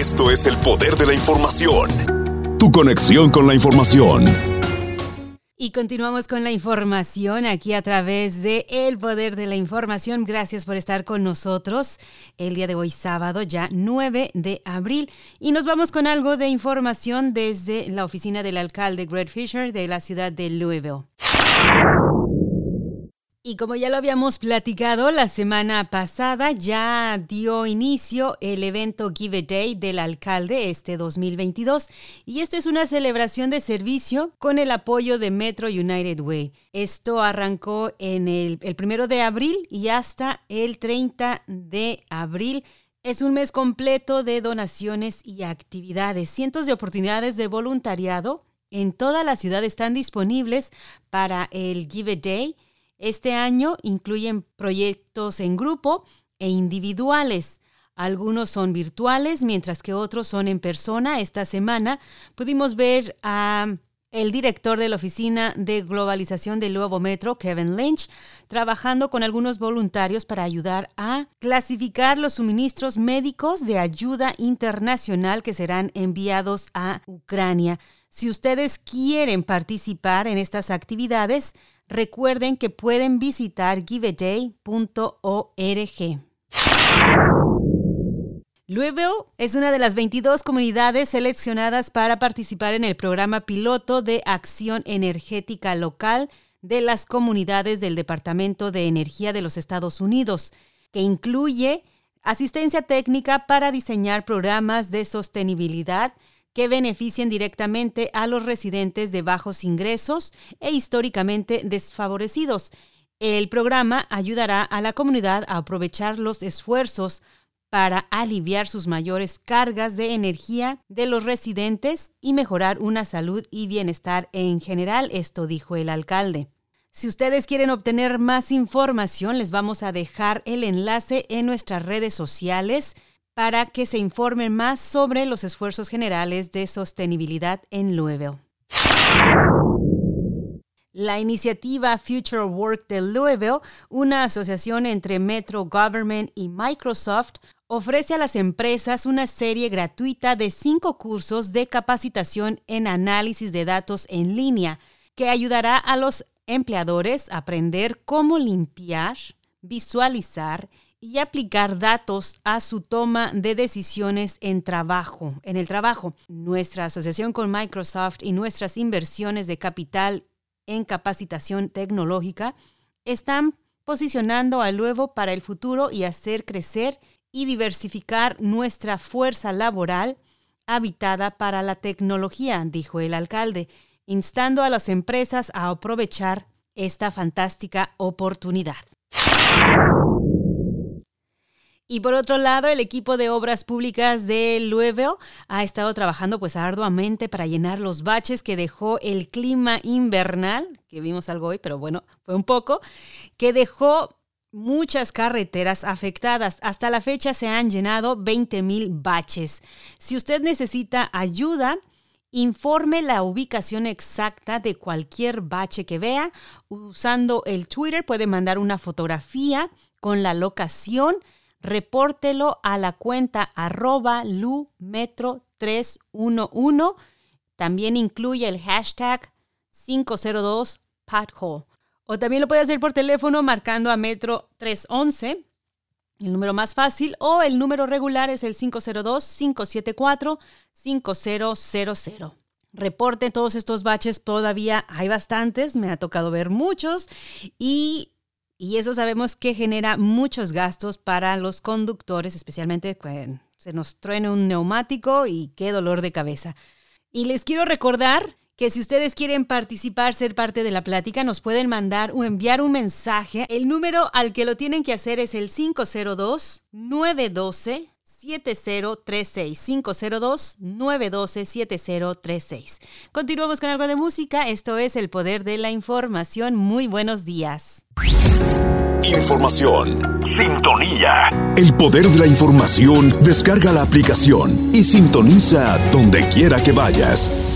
Esto es el poder de la información. Tu conexión con la información. Y continuamos con la información aquí a través de El Poder de la Información. Gracias por estar con nosotros el día de hoy, sábado, ya 9 de abril. Y nos vamos con algo de información desde la oficina del alcalde Greg Fisher de la ciudad de Louisville. Y como ya lo habíamos platicado, la semana pasada ya dio inicio el evento Give a Day del alcalde este 2022 y esto es una celebración de servicio con el apoyo de Metro United Way. Esto arrancó en el, el primero de abril y hasta el 30 de abril. Es un mes completo de donaciones y actividades. Cientos de oportunidades de voluntariado en toda la ciudad están disponibles para el Give a Day este año incluyen proyectos en grupo e individuales. Algunos son virtuales, mientras que otros son en persona. Esta semana pudimos ver a el director de la Oficina de Globalización del Nuevo Metro, Kevin Lynch, trabajando con algunos voluntarios para ayudar a clasificar los suministros médicos de ayuda internacional que serán enviados a Ucrania. Si ustedes quieren participar en estas actividades, recuerden que pueden visitar giveaday.org. Louisville es una de las 22 comunidades seleccionadas para participar en el programa piloto de acción energética local de las comunidades del Departamento de Energía de los Estados Unidos, que incluye asistencia técnica para diseñar programas de sostenibilidad que beneficien directamente a los residentes de bajos ingresos e históricamente desfavorecidos. El programa ayudará a la comunidad a aprovechar los esfuerzos para aliviar sus mayores cargas de energía de los residentes y mejorar una salud y bienestar en general, esto dijo el alcalde. Si ustedes quieren obtener más información, les vamos a dejar el enlace en nuestras redes sociales para que se informen más sobre los esfuerzos generales de sostenibilidad en Louisville. La iniciativa Future Work de Louisville, una asociación entre Metro Government y Microsoft, ofrece a las empresas una serie gratuita de cinco cursos de capacitación en análisis de datos en línea que ayudará a los empleadores a aprender cómo limpiar, visualizar y aplicar datos a su toma de decisiones en trabajo, en el trabajo. Nuestra asociación con Microsoft y nuestras inversiones de capital en capacitación tecnológica están posicionando a Luevo para el futuro y hacer crecer y diversificar nuestra fuerza laboral habitada para la tecnología, dijo el alcalde, instando a las empresas a aprovechar esta fantástica oportunidad. Y por otro lado, el equipo de obras públicas de Louisville ha estado trabajando pues arduamente para llenar los baches que dejó el clima invernal, que vimos algo hoy, pero bueno, fue un poco, que dejó muchas carreteras afectadas. Hasta la fecha se han llenado 20 mil baches. Si usted necesita ayuda, informe la ubicación exacta de cualquier bache que vea. Usando el Twitter puede mandar una fotografía con la locación repórtelo a la cuenta arroba lumetro311. También incluye el hashtag 502 pothole. O también lo puede hacer por teléfono marcando a Metro 311, el número más fácil, o el número regular es el 502-574-5000. Reporte todos estos baches, todavía hay bastantes, me ha tocado ver muchos y y eso sabemos que genera muchos gastos para los conductores, especialmente cuando se nos truene un neumático y qué dolor de cabeza. Y les quiero recordar que si ustedes quieren participar, ser parte de la plática, nos pueden mandar o enviar un mensaje. El número al que lo tienen que hacer es el 502 912 7036 502 912 7036. Continuamos con algo de música. Esto es El Poder de la Información. Muy buenos días. Información. Sintonía. El poder de la información. Descarga la aplicación y sintoniza donde quiera que vayas.